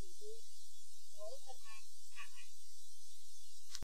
ผมมี